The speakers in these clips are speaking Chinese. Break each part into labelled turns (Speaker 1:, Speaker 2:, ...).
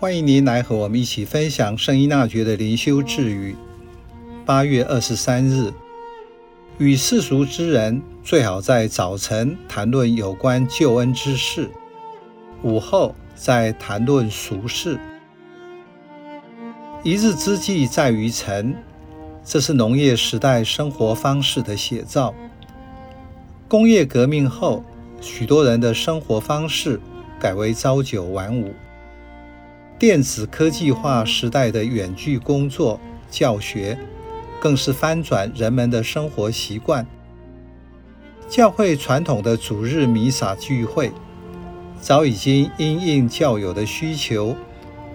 Speaker 1: 欢迎您来和我们一起分享圣依纳爵的灵修智语。八月二十三日，与世俗之人最好在早晨谈论有关救恩之事，午后再谈论俗事。一日之计在于晨，这是农业时代生活方式的写照。工业革命后，许多人的生活方式改为朝九晚五。电子科技化时代的远距工作、教学，更是翻转人们的生活习惯。教会传统的主日弥撒聚会，早已经因应教友的需求，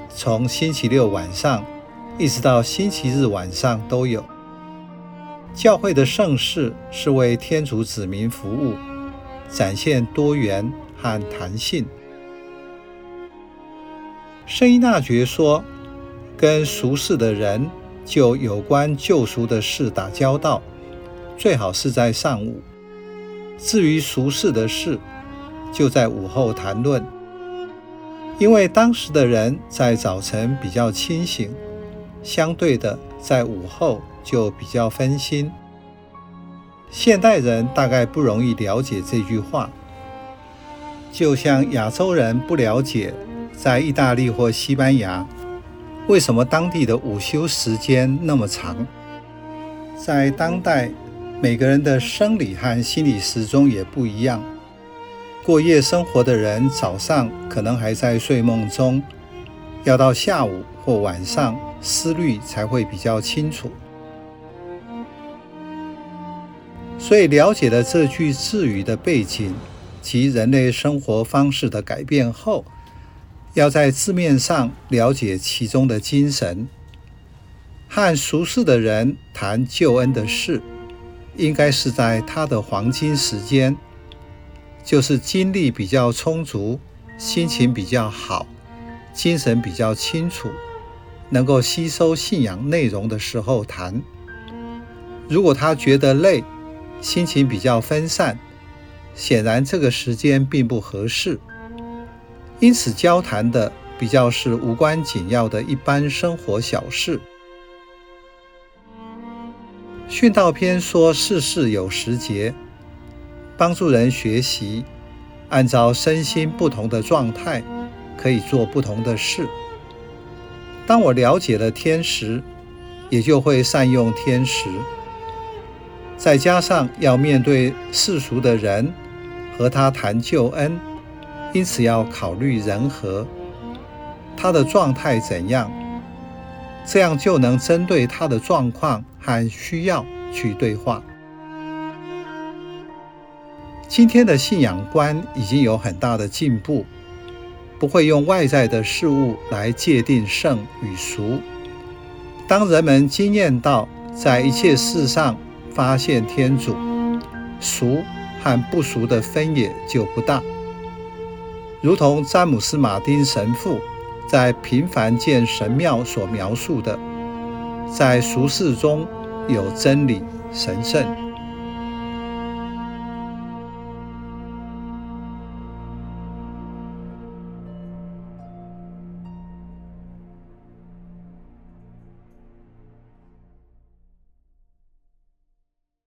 Speaker 1: 从星期六晚上一直到星期日晚上都有。教会的盛事是为天主子民服务，展现多元和弹性。圣依纳爵说：“跟俗世的人就有关救赎的事打交道，最好是在上午；至于俗世的事，就在午后谈论。因为当时的人在早晨比较清醒，相对的，在午后就比较分心。现代人大概不容易了解这句话，就像亚洲人不了解。”在意大利或西班牙，为什么当地的午休时间那么长？在当代，每个人的生理和心理时钟也不一样。过夜生活的人早上可能还在睡梦中，要到下午或晚上思虑才会比较清楚。所以，了解了这句智语的背景及人类生活方式的改变后，要在字面上了解其中的精神，和熟识的人谈救恩的事，应该是在他的黄金时间，就是精力比较充足、心情比较好、精神比较清楚，能够吸收信仰内容的时候谈。如果他觉得累，心情比较分散，显然这个时间并不合适。因此，交谈的比较是无关紧要的一般生活小事。训道篇说：“世事有时节，帮助人学习，按照身心不同的状态，可以做不同的事。当我了解了天时，也就会善用天时。再加上要面对世俗的人，和他谈救恩。”因此要考虑人和他的状态怎样，这样就能针对他的状况和需要去对话。今天的信仰观已经有很大的进步，不会用外在的事物来界定圣与俗。当人们经验到在一切事上发现天主，俗和不俗的分野就不大。如同詹姆斯·马丁神父在《平凡见神庙》所描述的，在俗世中有真理、神圣。